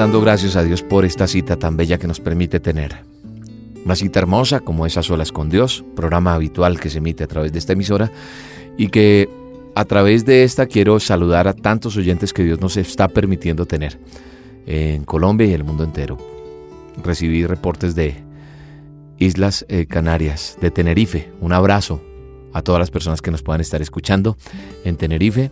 Dando gracias a Dios por esta cita tan bella que nos permite tener. Una cita hermosa como es A Solas con Dios, programa habitual que se emite a través de esta emisora y que a través de esta quiero saludar a tantos oyentes que Dios nos está permitiendo tener en Colombia y el mundo entero. Recibí reportes de Islas eh, Canarias, de Tenerife. Un abrazo a todas las personas que nos puedan estar escuchando en Tenerife,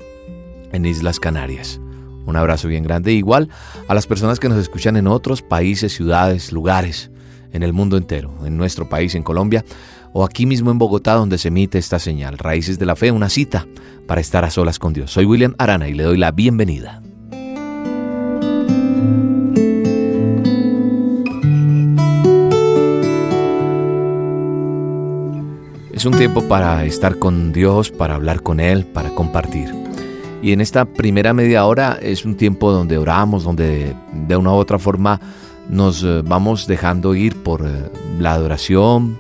en Islas Canarias. Un abrazo bien grande. Igual a las personas que nos escuchan en otros países, ciudades, lugares, en el mundo entero, en nuestro país, en Colombia, o aquí mismo en Bogotá, donde se emite esta señal. Raíces de la Fe, una cita para estar a solas con Dios. Soy William Arana y le doy la bienvenida. Es un tiempo para estar con Dios, para hablar con Él, para compartir. Y en esta primera media hora es un tiempo donde oramos, donde de una u otra forma nos eh, vamos dejando ir por eh, la adoración,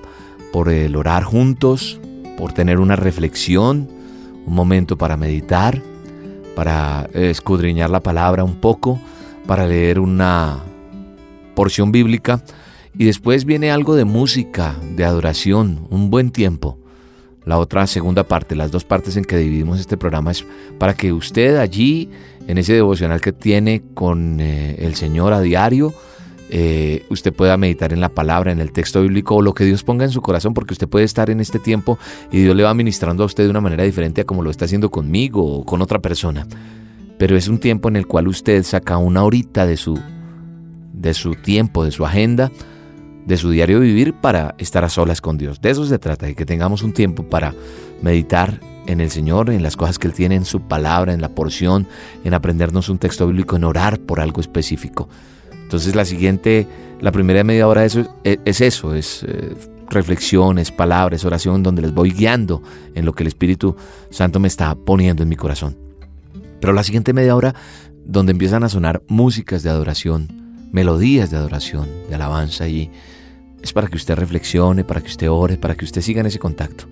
por el orar juntos, por tener una reflexión, un momento para meditar, para escudriñar la palabra un poco, para leer una porción bíblica. Y después viene algo de música, de adoración, un buen tiempo la otra segunda parte, las dos partes en que dividimos este programa es para que usted allí, en ese devocional que tiene con eh, el Señor a diario, eh, usted pueda meditar en la palabra, en el texto bíblico o lo que Dios ponga en su corazón, porque usted puede estar en este tiempo y Dios le va ministrando a usted de una manera diferente a como lo está haciendo conmigo o con otra persona. Pero es un tiempo en el cual usted saca una horita de su, de su tiempo, de su agenda, de su diario vivir para estar a solas con Dios. De eso se trata, de que tengamos un tiempo para meditar en el Señor, en las cosas que Él tiene, en su palabra, en la porción, en aprendernos un texto bíblico, en orar por algo específico. Entonces la siguiente, la primera media hora eso, e, es, eso, es eh, reflexiones, palabras, oración, donde les voy guiando en lo que el Espíritu Santo me está poniendo en mi corazón. Pero la siguiente media hora, donde empiezan a sonar músicas de adoración, melodías de adoración, de alabanza y es para que usted reflexione, para que usted ore, para que usted siga en ese contacto.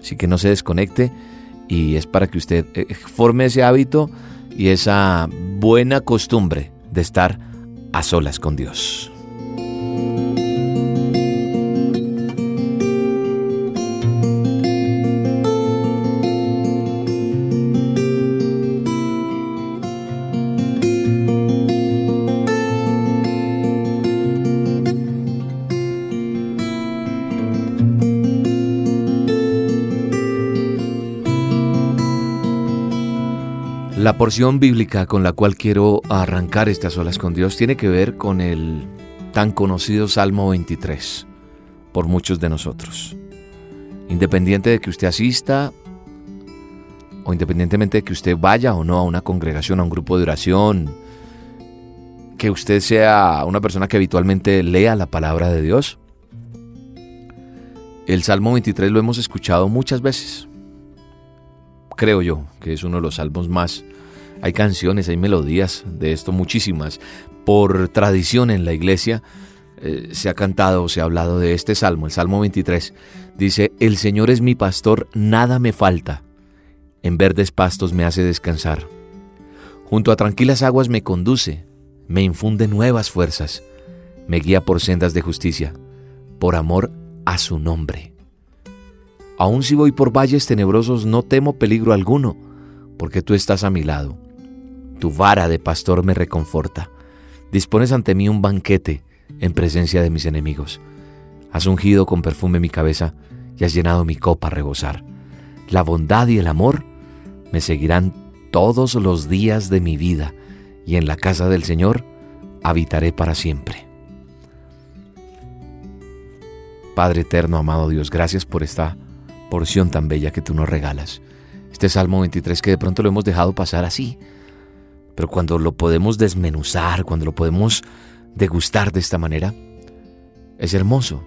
Así que no se desconecte y es para que usted eh, forme ese hábito y esa buena costumbre de estar a solas con Dios. Porción bíblica con la cual quiero arrancar estas olas con Dios tiene que ver con el tan conocido Salmo 23 por muchos de nosotros. Independiente de que usted asista o independientemente de que usted vaya o no a una congregación, a un grupo de oración, que usted sea una persona que habitualmente lea la palabra de Dios, el Salmo 23 lo hemos escuchado muchas veces creo yo, que es uno de los salmos más... Hay canciones, hay melodías de esto, muchísimas. Por tradición en la iglesia eh, se ha cantado se ha hablado de este salmo, el Salmo 23. Dice, El Señor es mi pastor, nada me falta. En verdes pastos me hace descansar. Junto a tranquilas aguas me conduce, me infunde nuevas fuerzas, me guía por sendas de justicia, por amor a su nombre. Aun si voy por valles tenebrosos, no temo peligro alguno, porque tú estás a mi lado. Tu vara de pastor me reconforta. Dispones ante mí un banquete en presencia de mis enemigos. Has ungido con perfume mi cabeza y has llenado mi copa a rebosar. La bondad y el amor me seguirán todos los días de mi vida y en la casa del Señor habitaré para siempre. Padre eterno, amado Dios, gracias por esta porción tan bella que tú nos regalas. Este Salmo 23 que de pronto lo hemos dejado pasar así, pero cuando lo podemos desmenuzar, cuando lo podemos degustar de esta manera, es hermoso.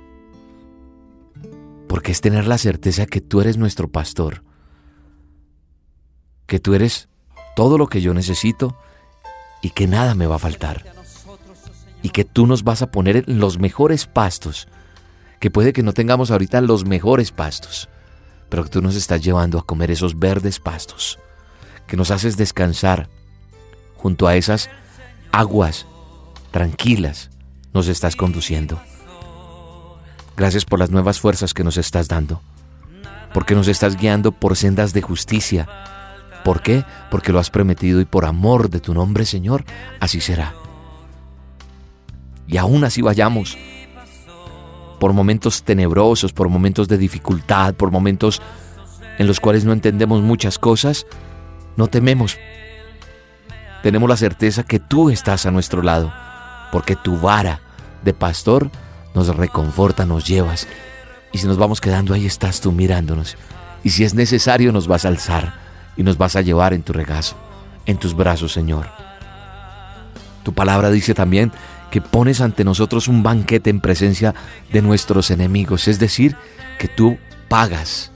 Porque es tener la certeza que tú eres nuestro pastor, que tú eres todo lo que yo necesito y que nada me va a faltar. Y que tú nos vas a poner en los mejores pastos, que puede que no tengamos ahorita los mejores pastos, pero que tú nos estás llevando a comer esos verdes pastos, que nos haces descansar junto a esas aguas tranquilas, nos estás conduciendo. Gracias por las nuevas fuerzas que nos estás dando, porque nos estás guiando por sendas de justicia. ¿Por qué? Porque lo has prometido y por amor de tu nombre, Señor, así será. Y aún así vayamos por momentos tenebrosos, por momentos de dificultad, por momentos en los cuales no entendemos muchas cosas, no tememos. Tenemos la certeza que tú estás a nuestro lado, porque tu vara de pastor nos reconforta, nos llevas. Y si nos vamos quedando ahí estás tú mirándonos. Y si es necesario nos vas a alzar y nos vas a llevar en tu regazo, en tus brazos, Señor. Tu palabra dice también que pones ante nosotros un banquete en presencia de nuestros enemigos, es decir, que tú pagas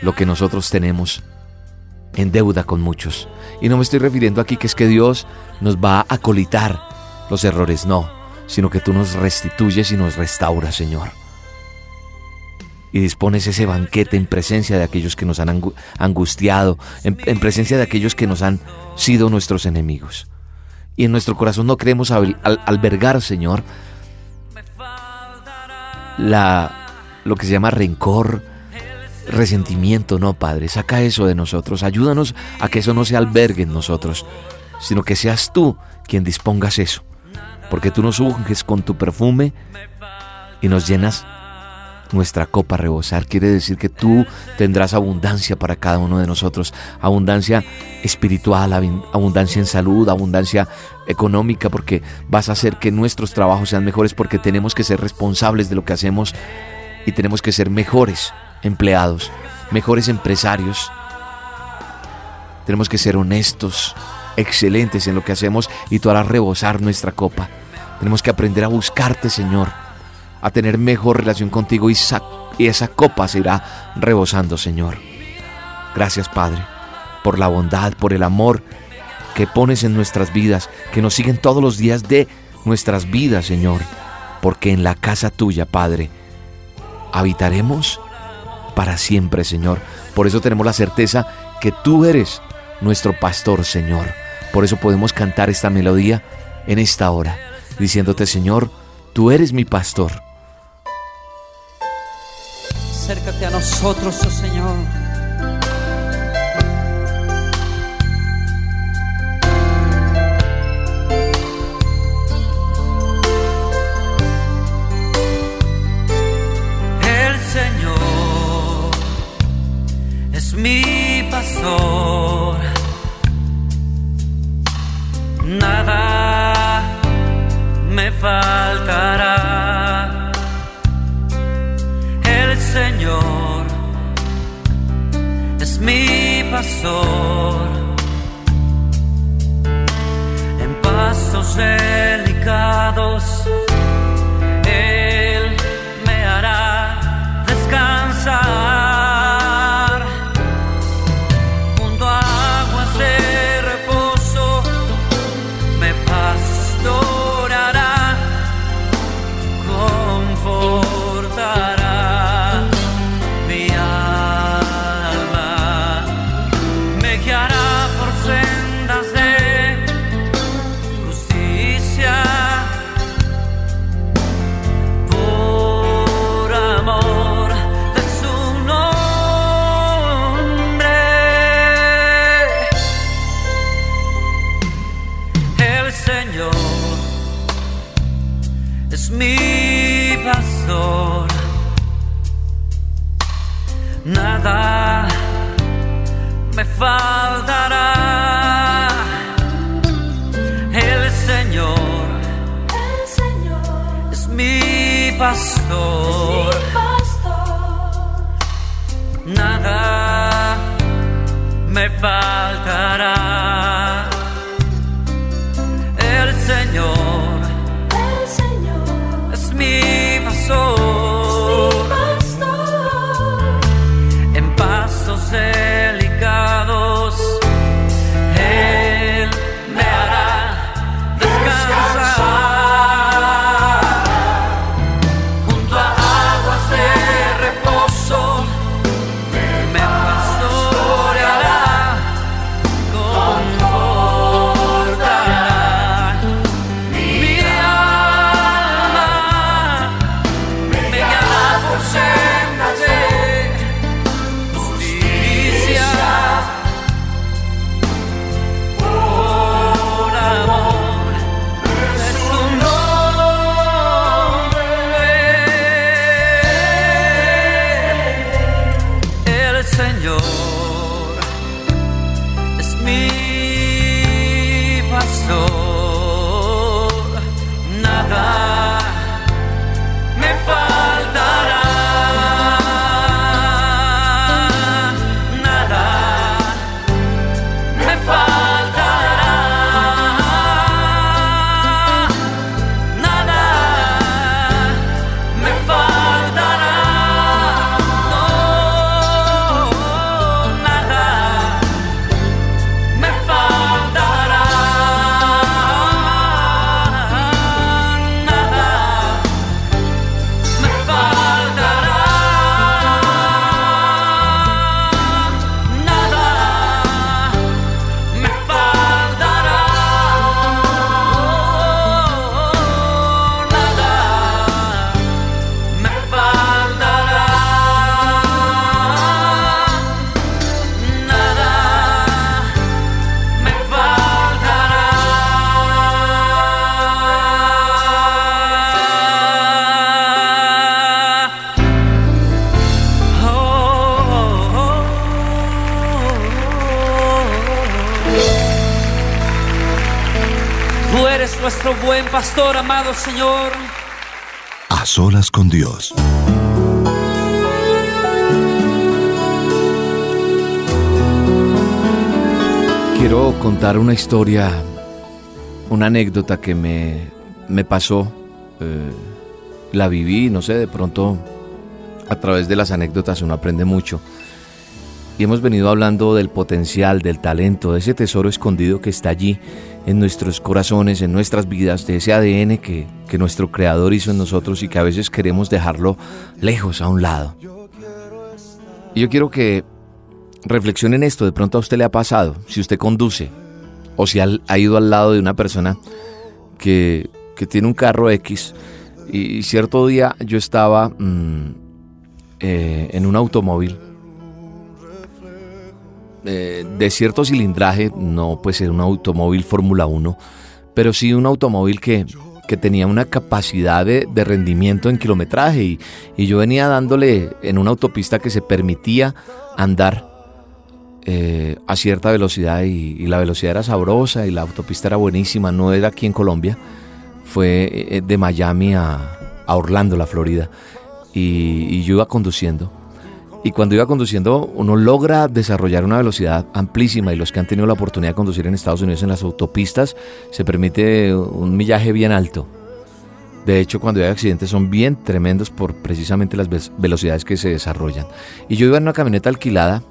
lo que nosotros tenemos en deuda con muchos. Y no me estoy refiriendo aquí que es que Dios nos va a colitar los errores, no sino que tú nos restituyes y nos restauras, Señor. Y dispones ese banquete en presencia de aquellos que nos han angustiado, en, presencia de aquellos que nos han sido nuestros enemigos. Y en nuestro corazón no queremos albergar, Señor, la, lo que se llama rencor, resentimiento, no, Padre. Saca eso de nosotros. Ayúdanos a que eso no se albergue en nosotros, sino que seas tú quien dispongas eso porque tú nos unges con tu perfume y nos llenas nuestra copa a rebosar. Quiere decir que tú tendrás abundancia para cada uno de nosotros, abundancia espiritual, abundancia en salud, abundancia económica, porque vas a hacer que nuestros trabajos sean mejores, porque tenemos que ser responsables de lo que hacemos y tenemos que ser mejores empleados, mejores empresarios. Tenemos que ser honestos, excelentes en lo que hacemos y tú harás rebosar nuestra copa. Tenemos que aprender a buscarte, Señor, a tener mejor relación contigo y, y esa copa se irá rebosando, Señor. Gracias, Padre, por la bondad, por el amor que pones en nuestras vidas, que nos siguen todos los días de nuestras vidas, Señor, porque en la casa tuya, Padre, habitaremos para siempre, Señor. Por eso tenemos la certeza que tú eres nuestro pastor, Señor. Por eso podemos cantar esta melodía en esta hora diciéndote, Señor, tú eres mi pastor. Acércate a nosotros, oh Señor. En pasos delicados Nada me faltará. Pastor, amado Señor. A solas con Dios. Quiero contar una historia, una anécdota que me, me pasó. eh, la viví, no sé, de pronto a través de las anécdotas uno aprende mucho. Y hemos venido hablando del potencial, del talento, de ese tesoro escondido que está allí en nuestros corazones, en nuestras vidas, de ese ADN que, que nuestro Creador hizo en nosotros y que a veces queremos dejarlo lejos, a un lado. Y yo quiero que reflexionen esto, de pronto a usted le ha pasado, si usted conduce o si ha ido al lado de una persona que, que tiene un carro X y, cierto día yo estaba mm, eh, en un automóvil eh, de cierto cilindraje, no pues era un automóvil Fórmula 1, pero sí un automóvil que, que tenía una capacidad de, de rendimiento en kilometraje y, y yo venía dándole en una autopista que se permitía andar eh, a cierta velocidad y, la velocidad era sabrosa y la autopista era buenísima, no era aquí en Colombia, fue eh, de Miami a, a Orlando, la Florida, y, y yo iba conduciendo. Y cuando iba conduciendo, uno logra desarrollar una velocidad amplísima y los que han tenido la oportunidad de conducir en Estados Unidos en las autopistas, se permite un millaje bien alto. De hecho, cuando hay accidentes son bien tremendos por precisamente las ve- velocidades que se desarrollan. Y yo iba en una camioneta alquilada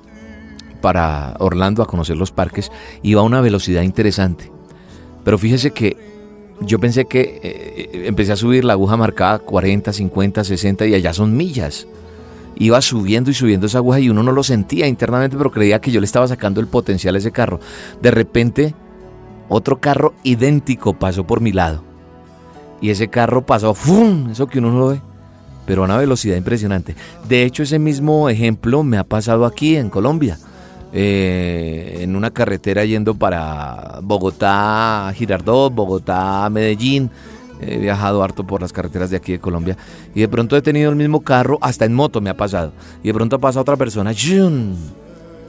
para Orlando a conocer los parques, iba a una velocidad interesante. Pero fíjese que yo pensé que eh, empecé a subir la aguja marcada 40, 50, 60 y allá son millas. Iba subiendo y subiendo esa aguja y uno no lo sentía internamente, pero creía que yo le estaba sacando el potencial a ese carro. De repente, otro carro idéntico pasó por mi lado. Y ese carro pasó, ¡fum! Eso que uno no lo ve, pero a una velocidad impresionante. De hecho, ese mismo ejemplo me ha pasado aquí en Colombia. Eh, en una carretera yendo para Bogotá, Girardot, Bogotá, Medellín. He viajado harto por las carreteras de aquí de Colombia y de pronto he tenido el mismo carro, hasta en moto me ha pasado. Y de pronto pasa otra persona,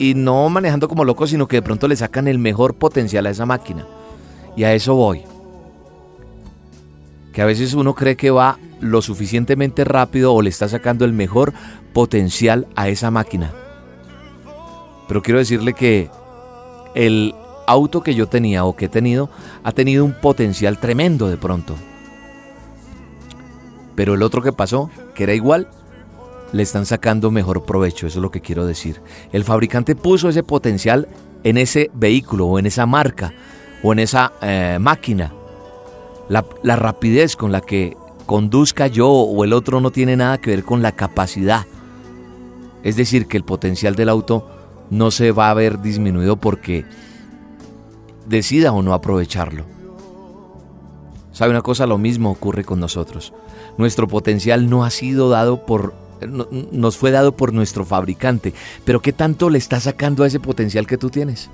y no manejando como loco, sino que de pronto le sacan el mejor potencial a esa máquina. Y a eso voy. Que a veces uno cree que va lo suficientemente rápido o le está sacando el mejor potencial a esa máquina. Pero quiero decirle que el auto que yo tenía o que he tenido ha tenido un potencial tremendo de pronto. Pero el otro que pasó, que era igual, le están sacando mejor provecho, eso es lo que quiero decir. El fabricante puso ese potencial en ese vehículo o en esa marca o en esa eh, máquina. La, la rapidez con la que conduzca yo o el otro no tiene nada que ver con la capacidad. Es decir, que el potencial del auto no se va a ver disminuido porque decida o no aprovecharlo. ¿Sabe una cosa? Lo mismo ocurre con nosotros. Nuestro potencial no ha sido dado por nos fue dado por nuestro fabricante, pero ¿qué tanto le está sacando a ese potencial que tú tienes?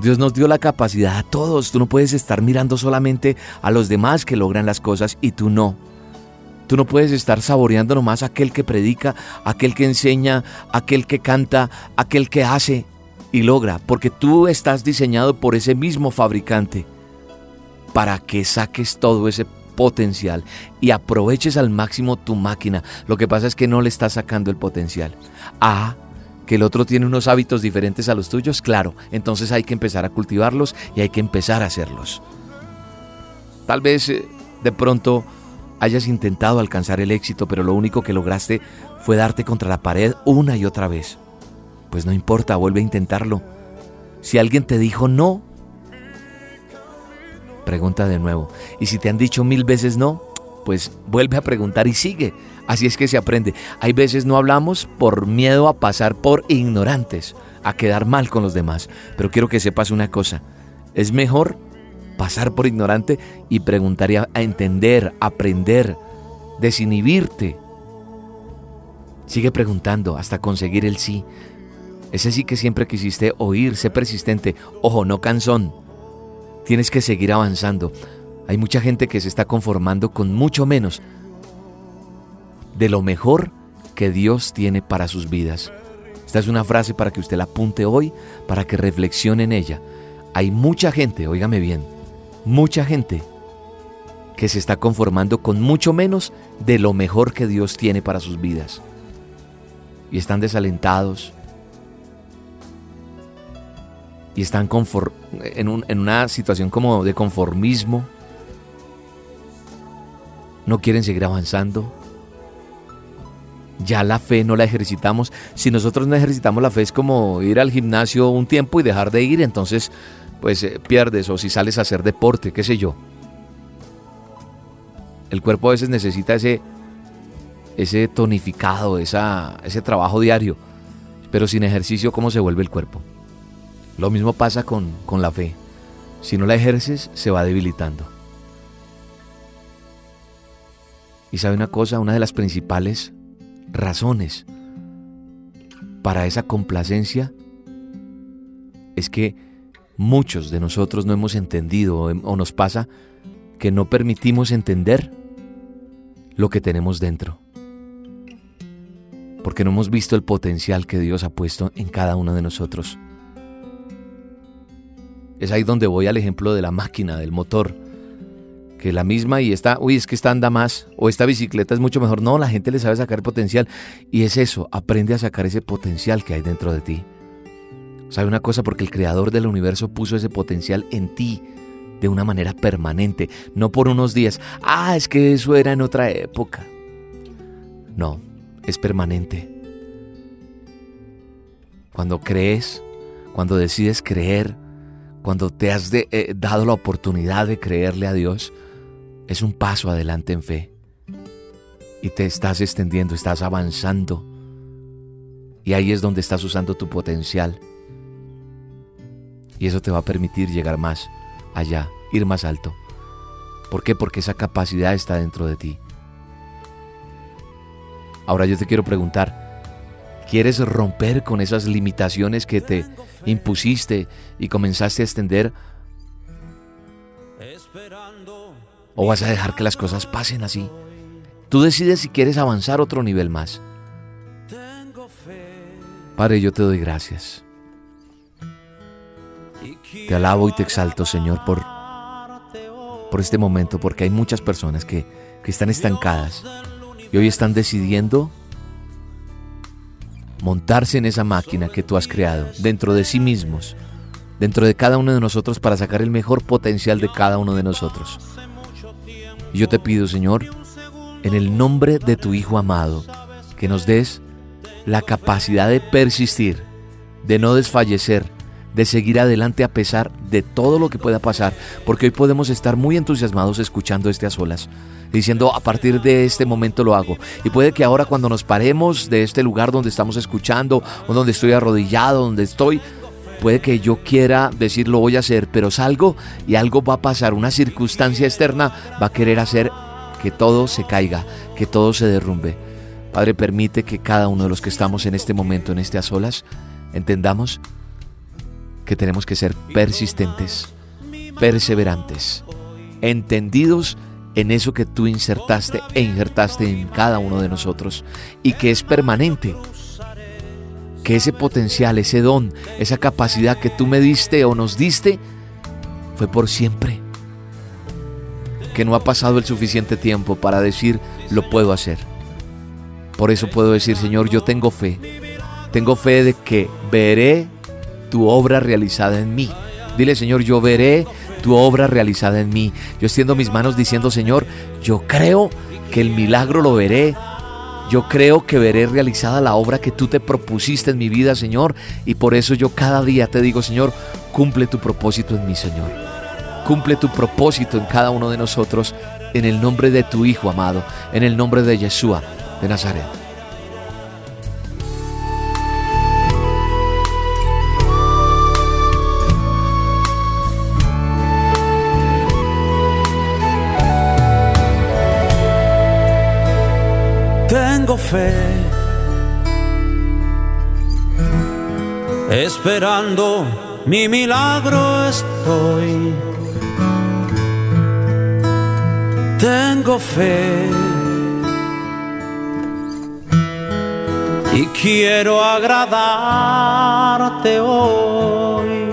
Dios nos dio la capacidad a todos, tú no puedes estar mirando solamente a los demás que logran las cosas y tú no. Tú no puedes estar saboreando nomás aquel que predica, aquel que enseña, aquel que canta, aquel que hace y logra, porque tú estás diseñado por ese mismo fabricante para que saques todo ese potencial y aproveches al máximo tu máquina. Lo que pasa es que no le estás sacando el potencial. Ah, que el otro tiene unos hábitos diferentes a los tuyos, claro, entonces hay que empezar a cultivarlos y hay que empezar a hacerlos. Tal vez eh, de pronto hayas intentado alcanzar el éxito, pero lo único que lograste fue darte contra la pared una y otra vez. Pues no importa, vuelve a intentarlo. Si alguien te dijo no, pregunta de nuevo. Y si te han dicho mil veces no, pues vuelve a preguntar y sigue. Así es que se aprende. Hay veces no hablamos por miedo a pasar por ignorantes, a quedar mal con los demás. Pero quiero que sepas una cosa. Es mejor pasar por ignorante y preguntar y a, entender, aprender, desinhibirte. Sigue preguntando hasta conseguir el sí. Ese sí que siempre quisiste oír, sé persistente. Ojo, no cansón. Tienes que seguir avanzando. Hay mucha gente que se está conformando con mucho menos de lo mejor que Dios tiene para sus vidas. Esta es una frase para que usted la apunte hoy, para que reflexione en ella. Hay mucha gente, óigame bien, mucha gente que se está conformando con mucho menos de lo mejor que Dios tiene para sus vidas. Y están desalentados, y están en, en una situación como de conformismo, no quieren seguir avanzando. Ya la fe no la ejercitamos. Si nosotros no ejercitamos la fe es como ir al gimnasio un tiempo y dejar de ir, entonces pues eh, pierdes o si sales a hacer deporte, qué sé yo. El cuerpo a veces necesita ese, ese tonificado, esa, ese trabajo diario, pero sin ejercicio, ¿cómo se vuelve el cuerpo? Lo mismo pasa con, con la fe. Si no la ejerces, se va debilitando. Y sabe una cosa, una de las principales razones para esa complacencia es que muchos de nosotros no hemos entendido o nos pasa que no permitimos entender lo que tenemos dentro. Porque no hemos visto el potencial que Dios ha puesto en cada uno de nosotros. Es ahí donde voy al ejemplo de la máquina, del motor. Que la misma y está, uy, es que esta anda más, o esta bicicleta es mucho mejor. No, la gente le sabe sacar potencial. Y es eso, aprende a sacar ese potencial que hay dentro de ti. ¿Sabe una cosa? Porque el creador del universo puso ese potencial en ti de una manera permanente, no por unos días. Ah, es que eso era en otra época. No, es permanente. Cuando crees, cuando decides creer, cuando te has eh, dado la oportunidad de creerle a Dios, es un paso adelante en fe. Y te estás extendiendo, estás avanzando. Y ahí es donde estás usando tu potencial. Y eso te va a permitir llegar más allá, ir más alto. ¿Por qué? Porque esa capacidad está dentro de ti. Ahora yo te quiero preguntar, ¿Quieres romper con esas limitaciones que te impusiste y comenzaste a extender ¿O vas a dejar que las cosas pasen así? Tú decides si quieres avanzar otro nivel más. Padre, yo te doy gracias. Te alabo y te exalto, Señor, por, por este momento, porque hay muchas personas que, que están estancadas y hoy están decidiendo montarse en esa máquina que tú has creado dentro de sí mismos, dentro de cada uno de nosotros para sacar el mejor potencial de cada uno de nosotros. Y yo te pido, Señor, en el nombre de tu Hijo amado, que nos des la capacidad de persistir, de no desfallecer, de seguir adelante a pesar de todo lo que pueda pasar, porque hoy podemos estar muy entusiasmados escuchando este a solas, diciendo a partir de este momento lo hago. Y puede que ahora cuando nos paremos de este lugar donde estamos escuchando, o donde estoy arrodillado, donde estoy, puede que yo quiera decir lo voy a hacer, pero salgo y algo va a pasar, una circunstancia externa va a querer hacer que todo se caiga, que todo se derrumbe. Padre, permite que cada uno de los que estamos en este momento, en este a solas, entendamos que tenemos que ser persistentes, perseverantes, entendidos en eso que tú insertaste e injertaste en cada uno de nosotros y que es permanente. Que ese potencial, ese don, esa capacidad que tú me diste o nos diste fue por siempre. Que no ha pasado el suficiente tiempo para decir lo puedo hacer. Por eso puedo decir, Señor, yo tengo fe. Tengo fe de que veré tu obra realizada en mí. Dile, Señor, yo veré tu obra realizada en mí. Yo extiendo mis manos diciendo, Señor, yo creo que el milagro lo veré. Yo creo que veré realizada la obra que tú te propusiste en mi vida, Señor. Y por eso yo cada día te digo, Señor, cumple tu propósito en mí, Señor. Cumple tu propósito en cada uno de nosotros, en el nombre de tu Hijo amado, en el nombre de Yeshua de Nazaret. Fe, esperando mi milagro estoy. Tengo fe y quiero agradarte hoy,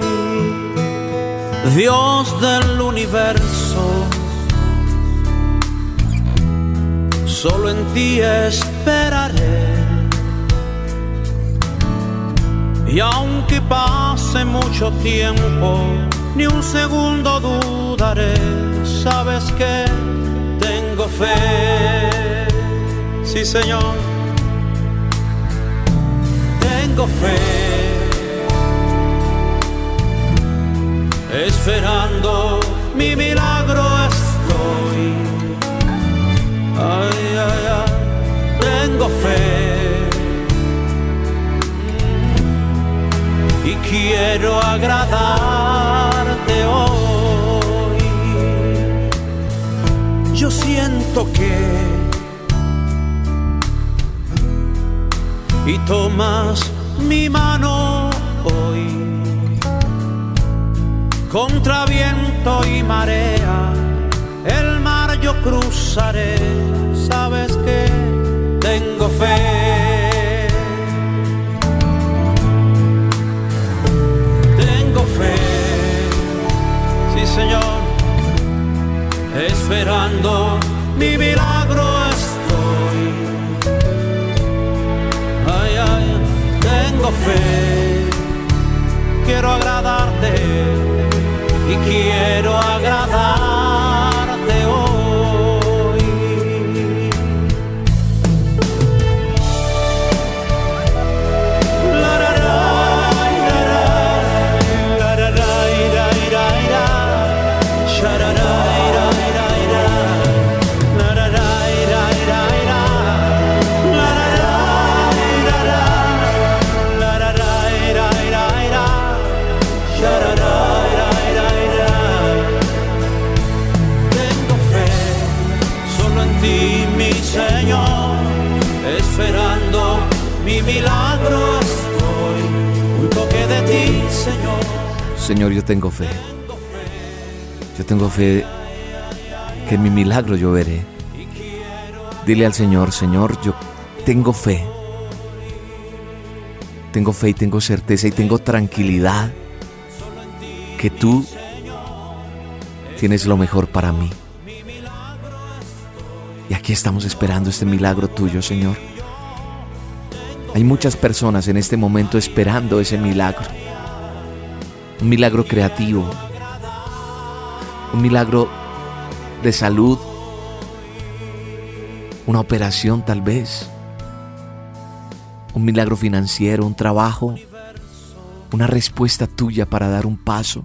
Dios del universo. Solo en ti esperaré. Y aunque pase mucho tiempo, ni un segundo dudaré. Sabes que tengo fe. Sí, Señor. Tengo fe. Esperando mi milagro estoy. Tengo fe y quiero agradarte hoy. Yo siento que y tomas mi mano hoy contra viento y marea el mar yo cruzaré, fe. Tengo fe, sí Señor, esperando mi milagro estoy. Ay, ay, tengo fe, quiero agradarte fe. Yo tengo fe que mi milagro yo veré. Dile al Señor, Señor, yo tengo fe. Tengo fe y tengo certeza y tengo tranquilidad que tú tienes lo mejor para mí. Y aquí estamos esperando este milagro tuyo, Señor. Hay muchas personas en este momento esperando ese milagro. Un milagro creativo. Un milagro de salud. Una operación tal vez. Un milagro financiero, un trabajo. Una respuesta tuya para dar un paso.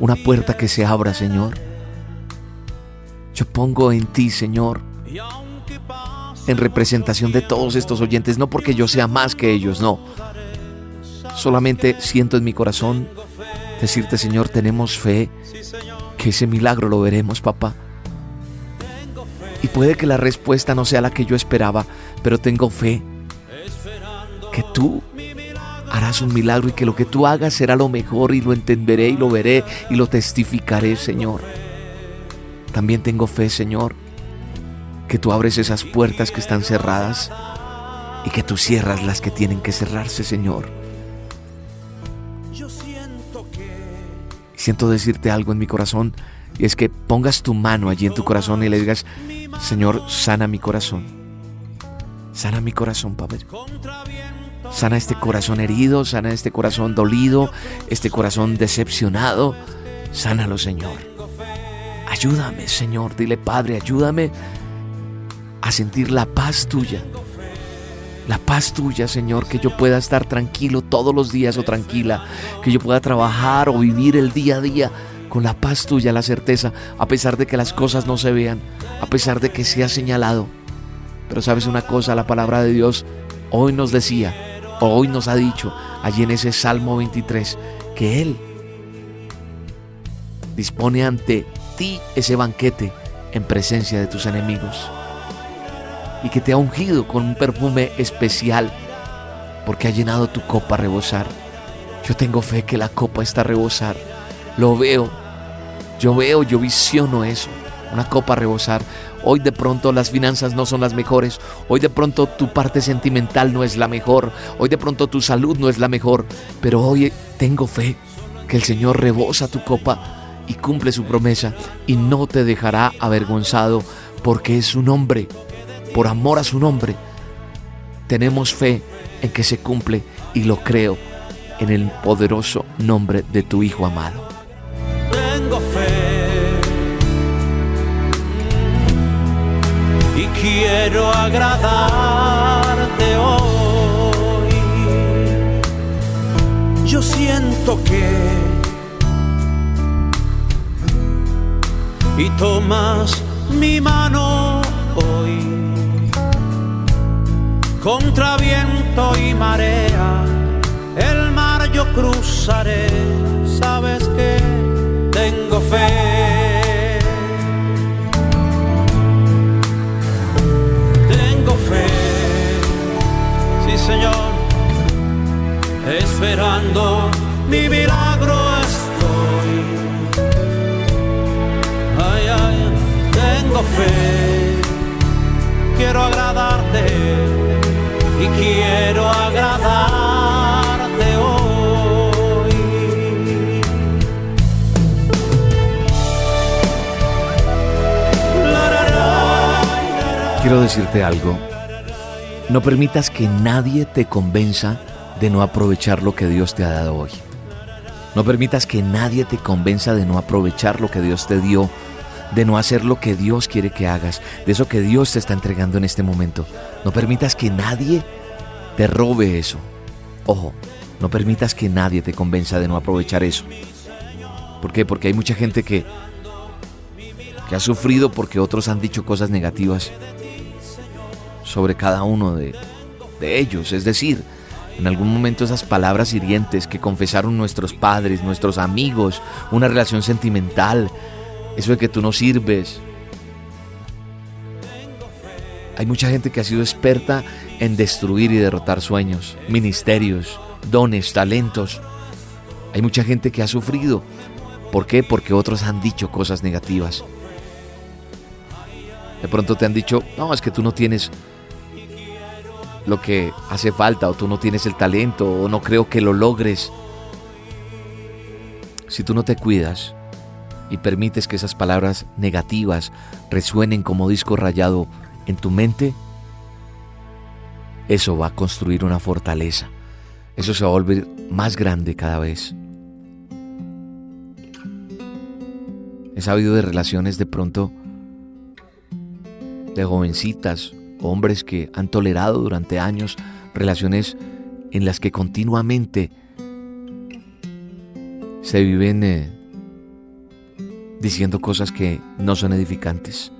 Una puerta que se abra, Señor. Yo pongo en ti, Señor, en representación de todos estos oyentes, no porque yo sea más que ellos, no. Solamente siento en mi corazón decirte, Señor, tenemos fe que ese milagro lo veremos, papá. Y puede que la respuesta no sea la que yo esperaba, pero tengo fe que tú harás un milagro y que lo que tú hagas será lo mejor y lo entenderé y lo veré y lo testificaré, Señor. También tengo fe, Señor, que tú abres esas puertas que están cerradas y que tú cierras las que tienen que cerrarse, Señor. Siento decirte algo en mi corazón y es que pongas tu mano allí en tu corazón y le digas, Señor, sana mi corazón. Sana mi corazón, Padre. Sana este corazón herido, sana este corazón dolido, este corazón decepcionado. Sánalo, Señor. Ayúdame, Señor. Dile, Padre, ayúdame a sentir la paz tuya. La paz tuya, Señor, que yo pueda estar tranquilo todos los días o tranquila, que yo pueda trabajar o vivir el día a día con la paz tuya, la certeza, a pesar de que las cosas no se vean, a pesar de que sea señalado. Pero sabes una cosa, la palabra de Dios hoy nos decía, hoy nos ha dicho, allí en ese Salmo 23, que Él dispone ante ti ese banquete en presencia de tus enemigos y que te ha ungido con un perfume especial porque ha llenado tu copa a rebosar. Yo tengo fe que la copa está a rebosar. Lo veo. Yo veo, yo visiono eso. Una copa a rebosar. Hoy de pronto las finanzas no son las mejores. Hoy de pronto tu parte sentimental no es la mejor. Hoy de pronto tu salud no es la mejor. Pero hoy tengo fe que el Señor rebosa tu copa y cumple su promesa y no te dejará avergonzado porque es un hombre por amor a su nombre, tenemos fe en que se cumple y lo creo en el poderoso nombre de tu Hijo amado. Tengo fe y quiero agradarte hoy. Yo siento que y tomas mi mano contra viento y marea, el mar yo cruzaré, sabes que tengo fe. Tengo fe, sí Señor, esperando mi milagro estoy. Ay, ay, tengo fe, quiero agradarte y quiero agradarte hoy. Quiero decirte algo. No permitas que nadie te convenza de no aprovechar lo que Dios te ha dado hoy. No permitas que nadie te convenza de no aprovechar lo que Dios te dio, de no hacer lo que Dios quiere que hagas, de eso que Dios te está entregando en este momento. No permitas que nadie te robe eso. Ojo, no permitas que nadie te convenza de no aprovechar eso. ¿Por qué? Porque hay mucha gente que, que ha sufrido porque otros han dicho cosas negativas sobre cada uno de, de ellos. Es decir, en algún momento esas palabras hirientes que confesaron nuestros padres, nuestros amigos, una relación sentimental, eso de que tú no sirves. Hay mucha gente que ha sido experta en destruir y derrotar sueños, ministerios, dones, talentos. Hay mucha gente que ha sufrido ¿Por qué? Porque otros han dicho cosas negativas. De pronto te han dicho, no, es que tú no tienes lo que hace falta o tú no tienes el talento o no creo que lo logres. Si tú no te cuidas y permites que esas palabras negativas resuenen como disco rayado en tu mente, eso va a construir una fortaleza. Eso se va a volver más grande cada vez. He sabido de relaciones de pronto de jovencitas, hombres que han tolerado durante años relaciones en las que continuamente se viven eh, diciendo cosas que no son edificantes.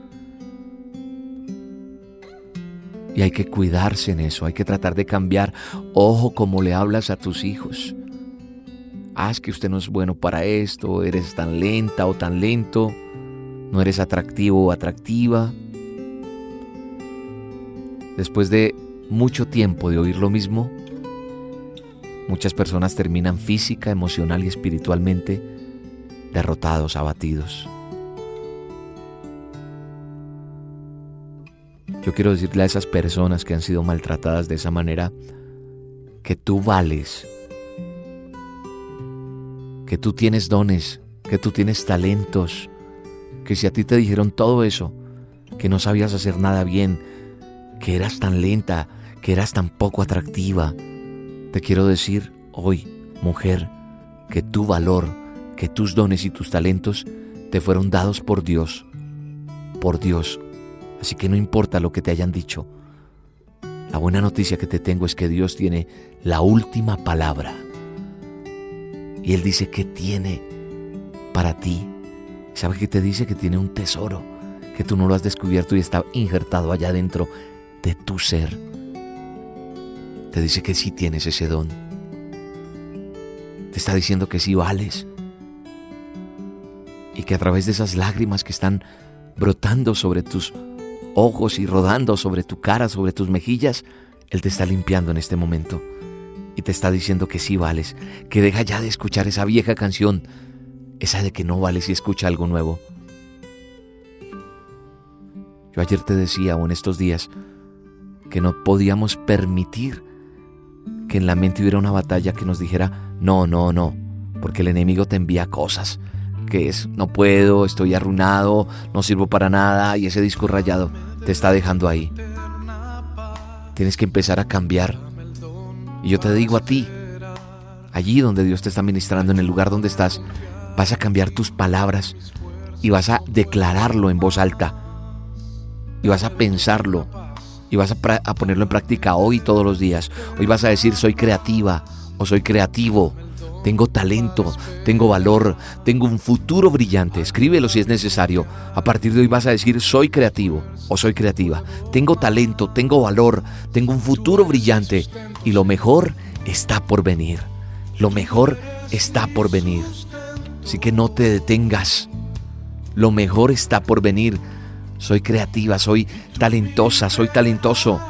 Y hay que cuidarse en eso, hay que tratar de cambiar. Ojo como le hablas a tus hijos. Haz que usted no es bueno para esto, eres tan lenta o tan lento, no eres atractivo o atractiva. Después de mucho tiempo de oír lo mismo, muchas personas terminan física, emocional y espiritualmente derrotados, abatidos. Yo quiero decirle a esas personas que han sido maltratadas de esa manera que tú vales, que tú tienes dones, que tú tienes talentos, que si a ti te dijeron todo eso, que no sabías hacer nada bien, que eras tan lenta, que eras tan poco atractiva, te quiero decir hoy, mujer, que tu valor, que tus dones y tus talentos te fueron dados por Dios, por Dios. Así que no importa lo que te hayan dicho. La buena noticia que te tengo es que Dios tiene la última palabra. Y Él dice que tiene para ti. ¿Sabe qué te dice? Que tiene un tesoro, que tú no lo has descubierto y está injertado allá dentro de tu ser. Te dice que sí tienes ese don. Te está diciendo que sí vales. Y que a través de esas lágrimas que están brotando sobre tus ojos y rodando sobre tu cara, sobre tus mejillas, Él te está limpiando en este momento. Y te está diciendo que sí vales, que deja ya de escuchar esa vieja canción, esa de que no vales y escucha algo nuevo. Yo ayer te decía, o en estos días, que no podíamos permitir que en la mente hubiera una batalla que nos dijera, no, no, no, porque el enemigo te envía cosas, que es, no puedo, estoy arruinado, no sirvo para nada, y ese disco rayado te está dejando ahí. Tienes que empezar a cambiar. Y yo te digo a ti, allí donde Dios te está ministrando, en el lugar donde estás, vas a cambiar tus palabras y vas a declararlo en voz alta. Y vas a pensarlo y vas a, ponerlo en práctica hoy todos los días. Hoy vas a decir soy creativa o soy creativo. Tengo talento, tengo valor, tengo un futuro brillante. Escríbelo si es necesario. A partir de hoy vas a decir soy creativo o soy creativa. Tengo talento, tengo valor, tengo un futuro brillante y lo mejor está por venir. Lo mejor está por venir. Así que no te detengas. Lo mejor está por venir. Soy creativa, soy talentosa, soy talentoso.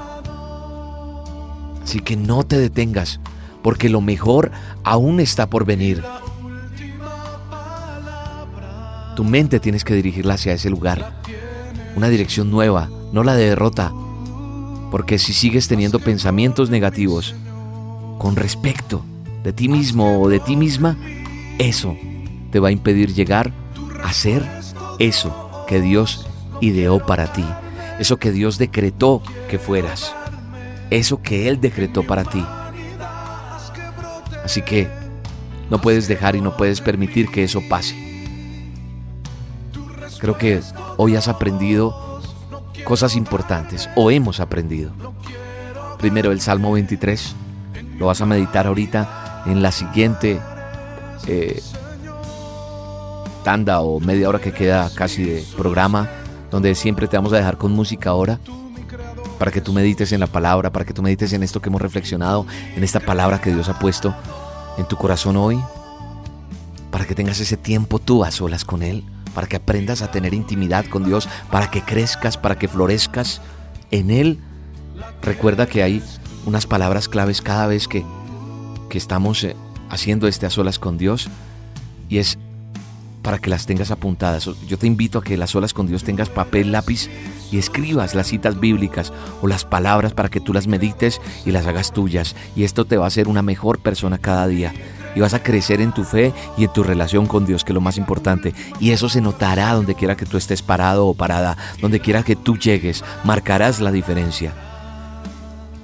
Así que no te detengas, porque lo mejor aún está por venir. Tu mente tienes que dirigirla hacia ese lugar, una dirección nueva, no la de derrota. Porque si sigues teniendo pensamientos negativos con respecto de ti mismo o de ti misma, eso te va a impedir llegar a ser eso que Dios ideó para ti, eso que Dios decretó que fueras, eso que Él decretó para ti. Así que no puedes dejar y no puedes permitir que eso pase. Creo que hoy has aprendido cosas importantes, o hemos aprendido. Primero el Salmo 23, lo vas a meditar ahorita en la siguiente eh, tanda o media hora que queda casi de programa donde siempre te vamos a dejar con música ahora, para que tú medites en la palabra, para que tú medites en esto que hemos reflexionado, en esta palabra que Dios ha puesto en tu corazón hoy, para que tengas ese tiempo tú a solas con Él, para que aprendas a tener intimidad con Dios, para que crezcas, para que florezcas en Él. Recuerda que hay unas palabras claves cada vez que, que estamos eh, haciendo este a solas con Dios, y es para que las tengas apuntadas. Yo te invito a que las solas con Dios tengas papel, lápiz y escribas las citas bíblicas o las palabras para que tú las medites y las hagas tuyas. Y esto te va a hacer una mejor persona cada día. Y vas a crecer en tu fe y en tu relación con Dios, que es lo más importante. Y eso se notará donde quiera que tú estés parado o parada, donde quiera que tú llegues, marcarás la diferencia.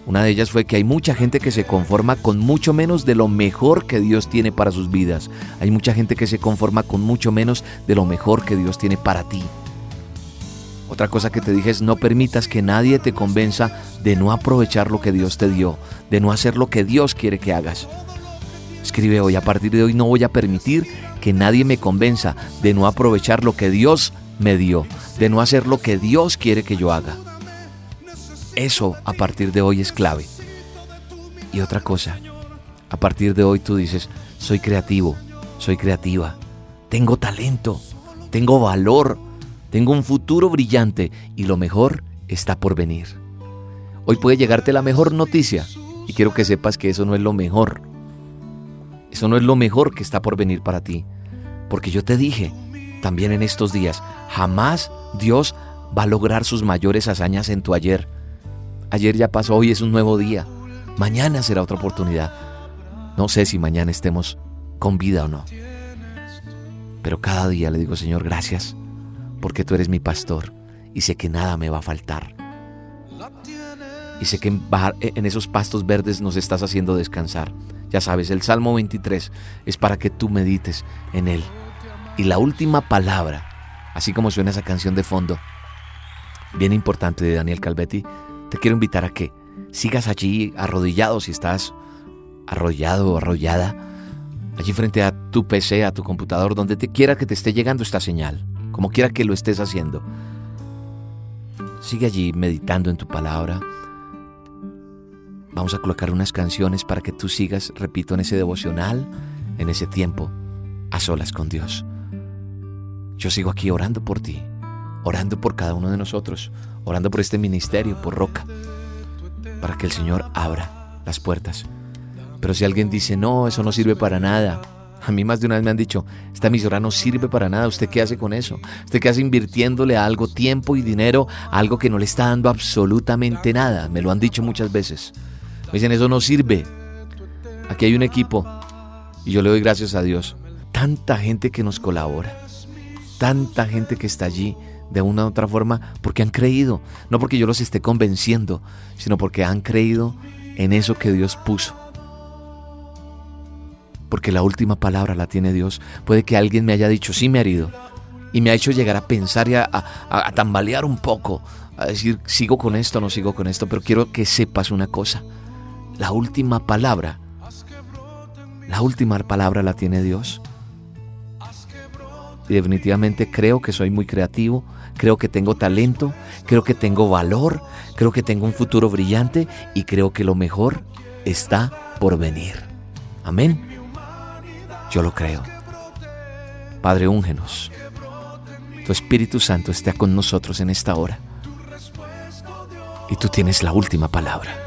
Una de ellas fue que hay mucha gente que se conforma con mucho menos de lo mejor que Dios tiene para sus vidas. Hay mucha gente que se conforma con mucho menos de lo mejor que Dios tiene para ti. Otra cosa que te dije es no permitas que nadie te convenza de no aprovechar lo que Dios te dio, de no hacer lo que Dios quiere que hagas. Escribe hoy, a partir de hoy no voy a permitir que nadie me convenza de no aprovechar lo que Dios me dio, de no hacer lo que Dios quiere que yo haga. Eso a partir de hoy es clave. Y otra cosa, a partir de hoy tú dices, soy creativo, soy creativa, tengo talento, tengo valor, tengo un futuro brillante y lo mejor está por venir. Hoy puede llegarte la mejor noticia y quiero que sepas que eso no es lo mejor. Eso no es lo mejor que está por venir para ti. Porque yo te dije también en estos días, jamás Dios va a lograr sus mayores hazañas en tu ayer. Ayer ya pasó, hoy es un nuevo día. Mañana será otra oportunidad. No sé si mañana estemos con vida o no. Pero cada día le digo, Señor, gracias, porque tú eres mi pastor y sé que nada me va a faltar. Y sé que en esos pastos verdes nos estás haciendo descansar. Ya sabes, el Salmo 23 es para que tú medites en él. Y la última palabra, así como suena esa canción de fondo, bien importante de Daniel Calvetti, te quiero invitar a que sigas allí arrodillado si estás arrollado o arrollada, allí frente a tu PC, a tu computador, donde te quiera que te esté llegando esta señal, como quiera que lo estés haciendo. Sigue allí meditando en tu palabra. Vamos a colocar unas canciones para que tú sigas, repito, en ese devocional, en ese tiempo, a solas con Dios. Yo sigo aquí orando por ti, orando por cada uno de nosotros, orando por este ministerio, por Roca, para que el Señor abra las puertas. Pero si alguien dice, no, eso no sirve para nada, a mí más de una vez me han dicho, esta emisora no sirve para nada, ¿usted qué hace con eso? ¿Usted qué hace invirtiéndole a algo tiempo y dinero, algo que no le está dando absolutamente nada? Me lo han dicho muchas veces. Me dicen, eso no sirve. Aquí hay un equipo y yo le doy gracias a Dios. Tanta gente que nos colabora, tanta gente que está allí de una u otra forma porque han creído, no porque yo los esté convenciendo, sino porque han creído en eso que Dios puso. Porque la última palabra la tiene Dios. Puede que alguien me haya dicho, sí me ha herido, y me ha hecho llegar a pensar y a, a, tambalear un poco, a decir, sigo con esto, no sigo con esto, pero quiero que sepas una cosa. La última palabra, la última palabra la tiene Dios. Y definitivamente creo que soy muy creativo, creo que tengo talento, creo que tengo valor, creo que tengo un futuro brillante y creo que lo mejor está por venir. Amén. Yo lo creo. Padre, úngenos. Tu Espíritu Santo está con nosotros en esta hora. Y tú tienes la última palabra.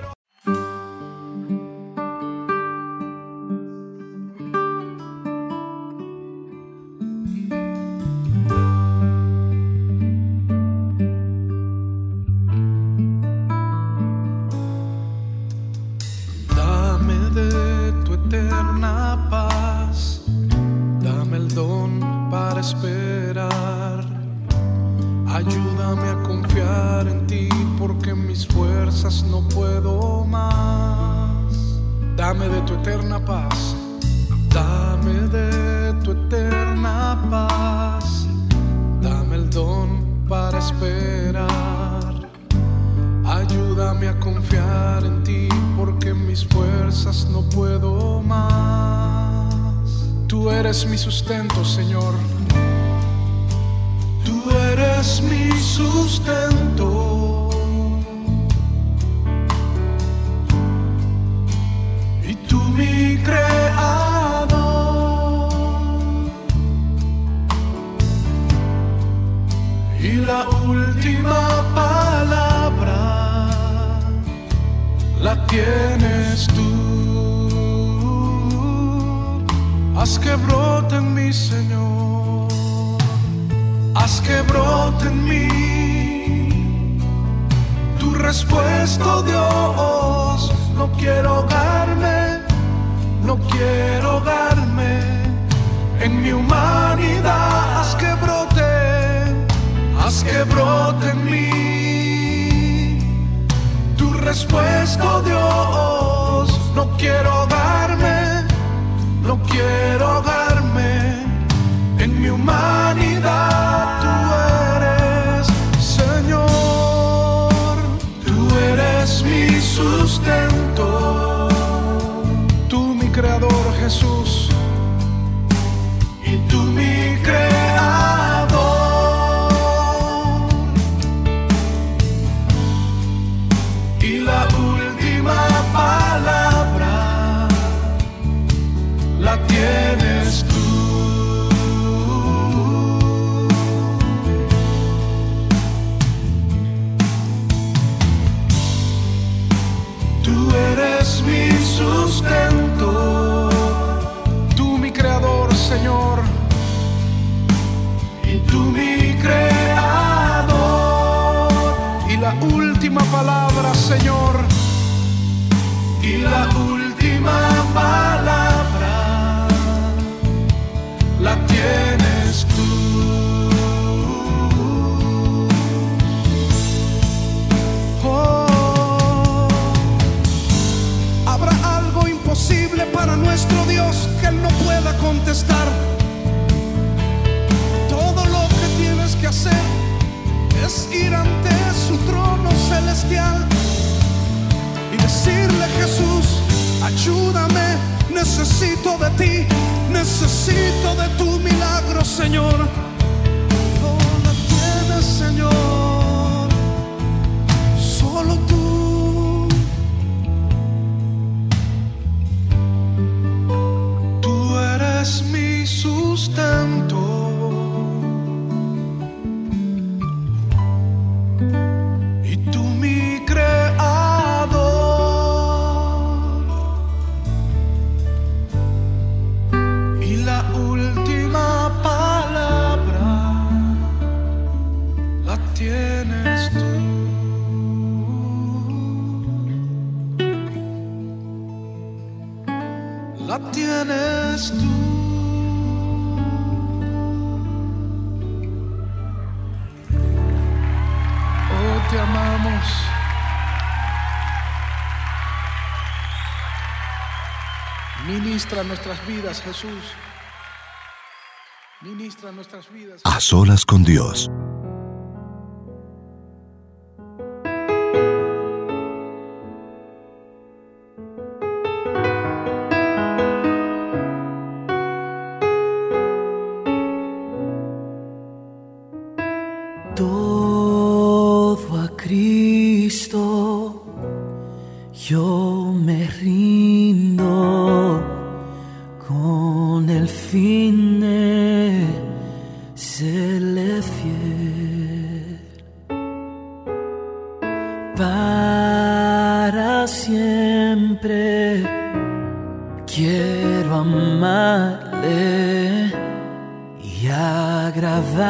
Última palabra la tienes tú. Haz que brote en mi Señor. haz que brote en mí tu respuesta, oh Dios. No quiero ahogarme, no quiero ahogarme en mi humanidad. Que brote en mí tu respuesta, oh Dios. No quiero ahogarme, no quiero ahogarme en mi humanidad. Tú eres, Señor, tú eres mi sustento. Tú mi creador, Jesús, Señor, y la última palabra Ministra nuestras vidas, Jesús. Ministra nuestras vidas. A solas con Dios. Todo a Cristo yo con el fin de serle fiel. Para siempre quiero amarle y agradarle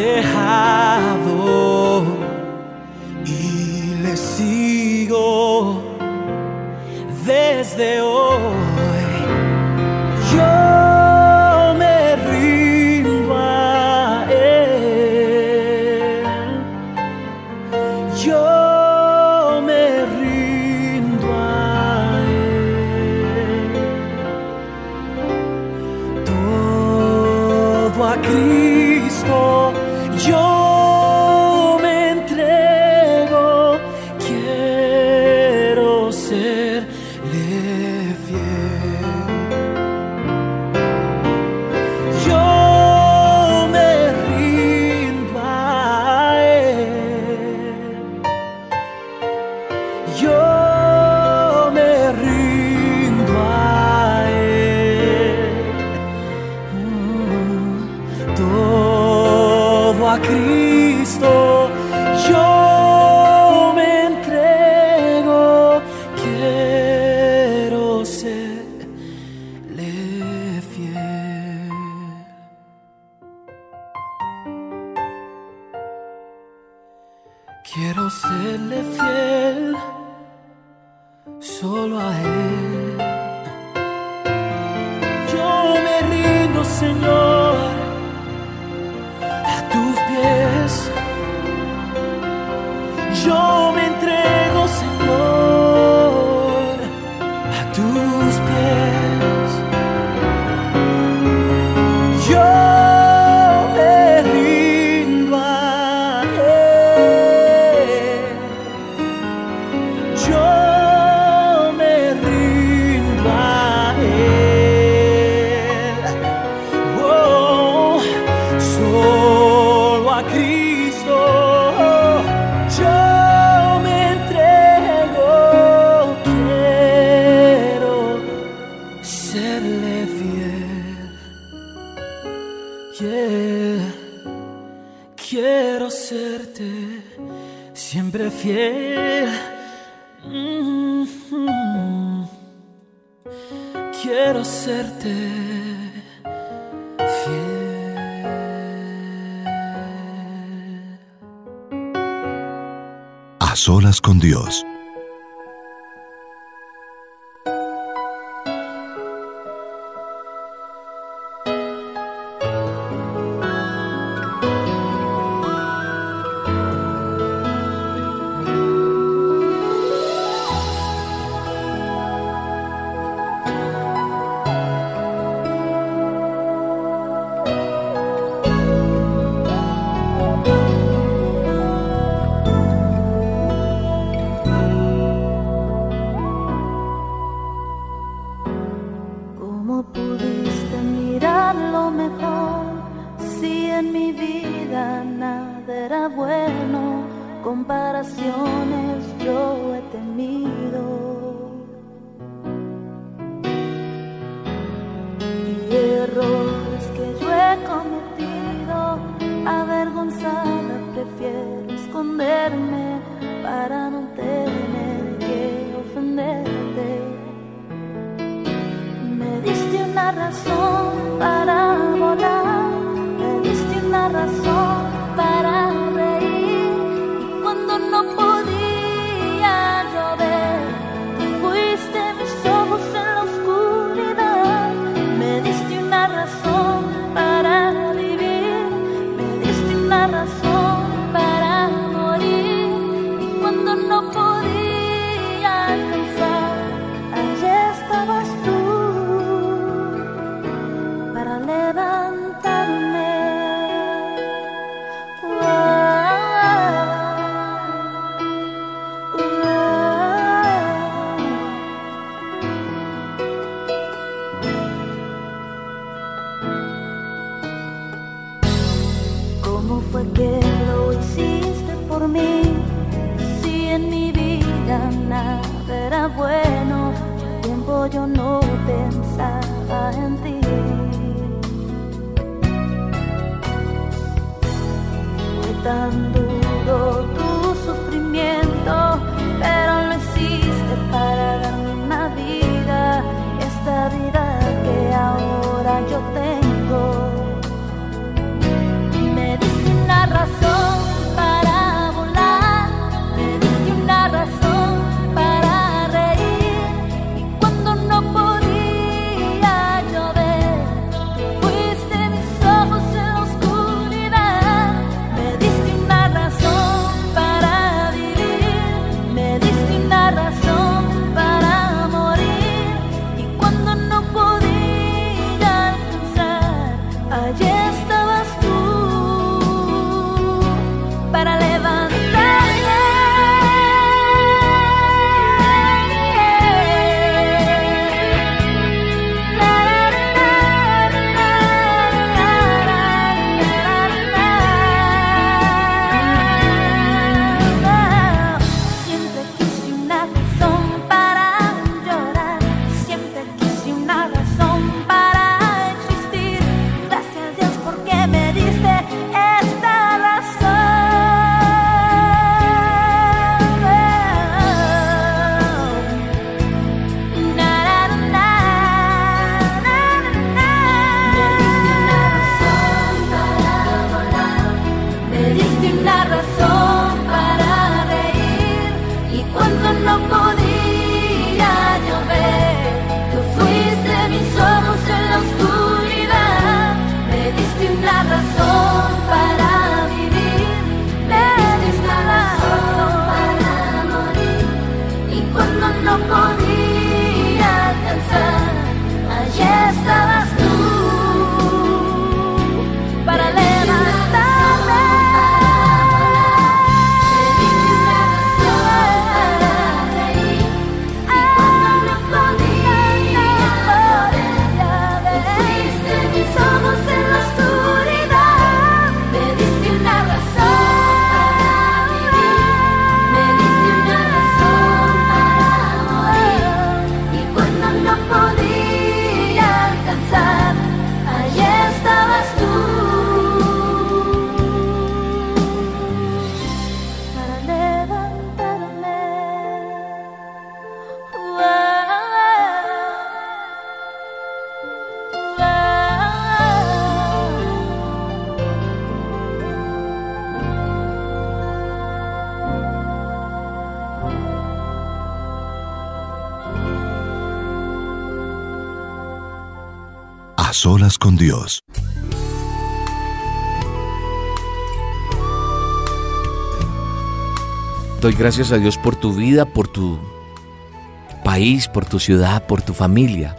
dejado y le sigo desde hoy. Dios. prefiero esconderme para no tener que ofenderte. Me diste una razón para con Dios. Doy gracias a Dios por tu vida, por tu país, por tu ciudad, por tu familia,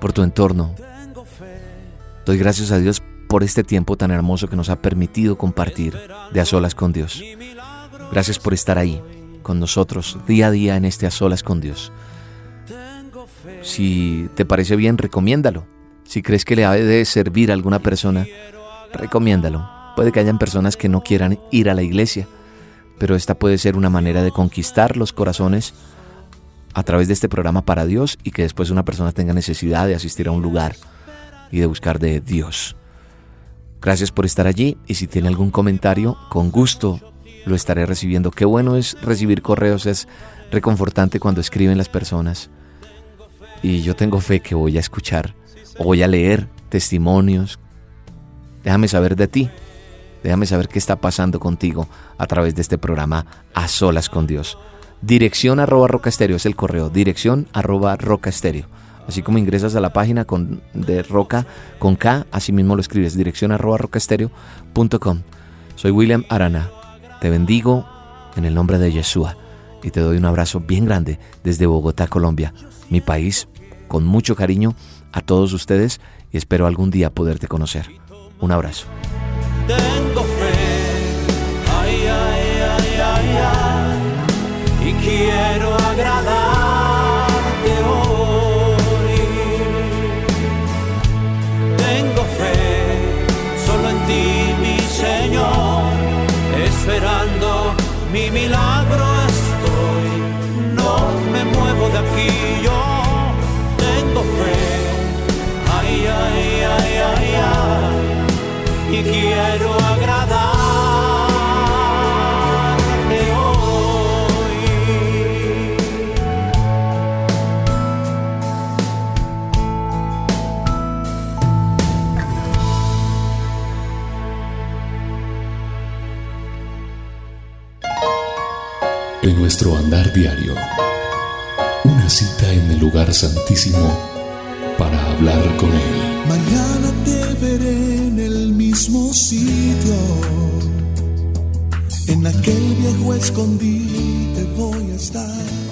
por tu entorno. Doy gracias a Dios por este tiempo tan hermoso que nos ha permitido compartir de a solas con Dios. Gracias por estar ahí con nosotros día a día en este a solas con Dios. Si te parece bien, recomiéndalo. Si crees que le ha de servir a alguna persona, recomiéndalo. Puede que hayan personas que no quieran ir a la iglesia, pero esta puede ser una manera de conquistar los corazones a través de este programa para Dios y que después una persona tenga necesidad de asistir a un lugar y de buscar de Dios. Gracias por estar allí y si tiene algún comentario, con gusto lo estaré recibiendo. Qué bueno es recibir correos, es reconfortante cuando escriben las personas. Y yo tengo fe que voy a escuchar o voy a leer testimonios. Déjame saber de ti. Déjame saber qué está pasando contigo a través de este programa A Solas con Dios. Dirección arroba roca estéreo es el correo. Dirección arroba roca estéreo. Así como ingresas a la página con, de Roca con K, así mismo lo escribes. Dirección arroba rocaestereo.com. Soy William Arana. Te bendigo en el nombre de Yeshua y te doy un abrazo bien grande desde Bogotá, Colombia, mi país, con mucho cariño a todos ustedes y espero algún día poderte conocer. Un abrazo. Quiero agradarte hoy. En nuestro andar diario, una cita en el lugar santísimo para hablar con Él. Mismo sitio. En aquel viejo escondite voy a estar.